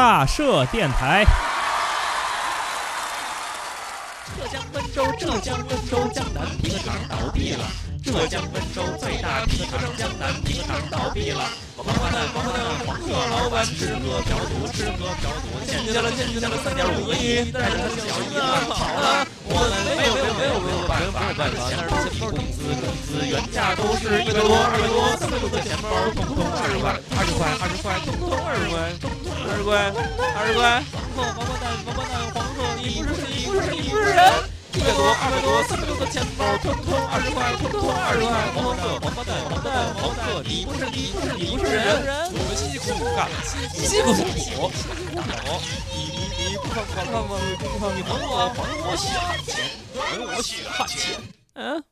大社电台。浙江温州，浙江温州，江南皮革厂倒闭了。浙江温州最大皮革厂江南皮革厂倒闭了。王八蛋，王八蛋，黄鹤老板吃喝嫖赌，吃喝嫖赌，欠下了欠下了三点五个亿，带着他小姨子跑了。我们没有没有没有没有办法，办法，钱包工资工资原价都是一百多二百多，三百多的钱包通通二十块二十块二十块通通二十块通通二十块二十块。王八蛋王八蛋黄鹤，你不是你不是你不是人。一百多，二百多，三百多的钱包，通通二十块，通通二十块。黄鹤，王八蛋，王八蛋，黄鹤，你不是你不是你不是人。我们辛苦干了，辛苦辛苦。好，你你你不看不看吗？不看你还我还我血汗钱，还我血汗钱。嗯。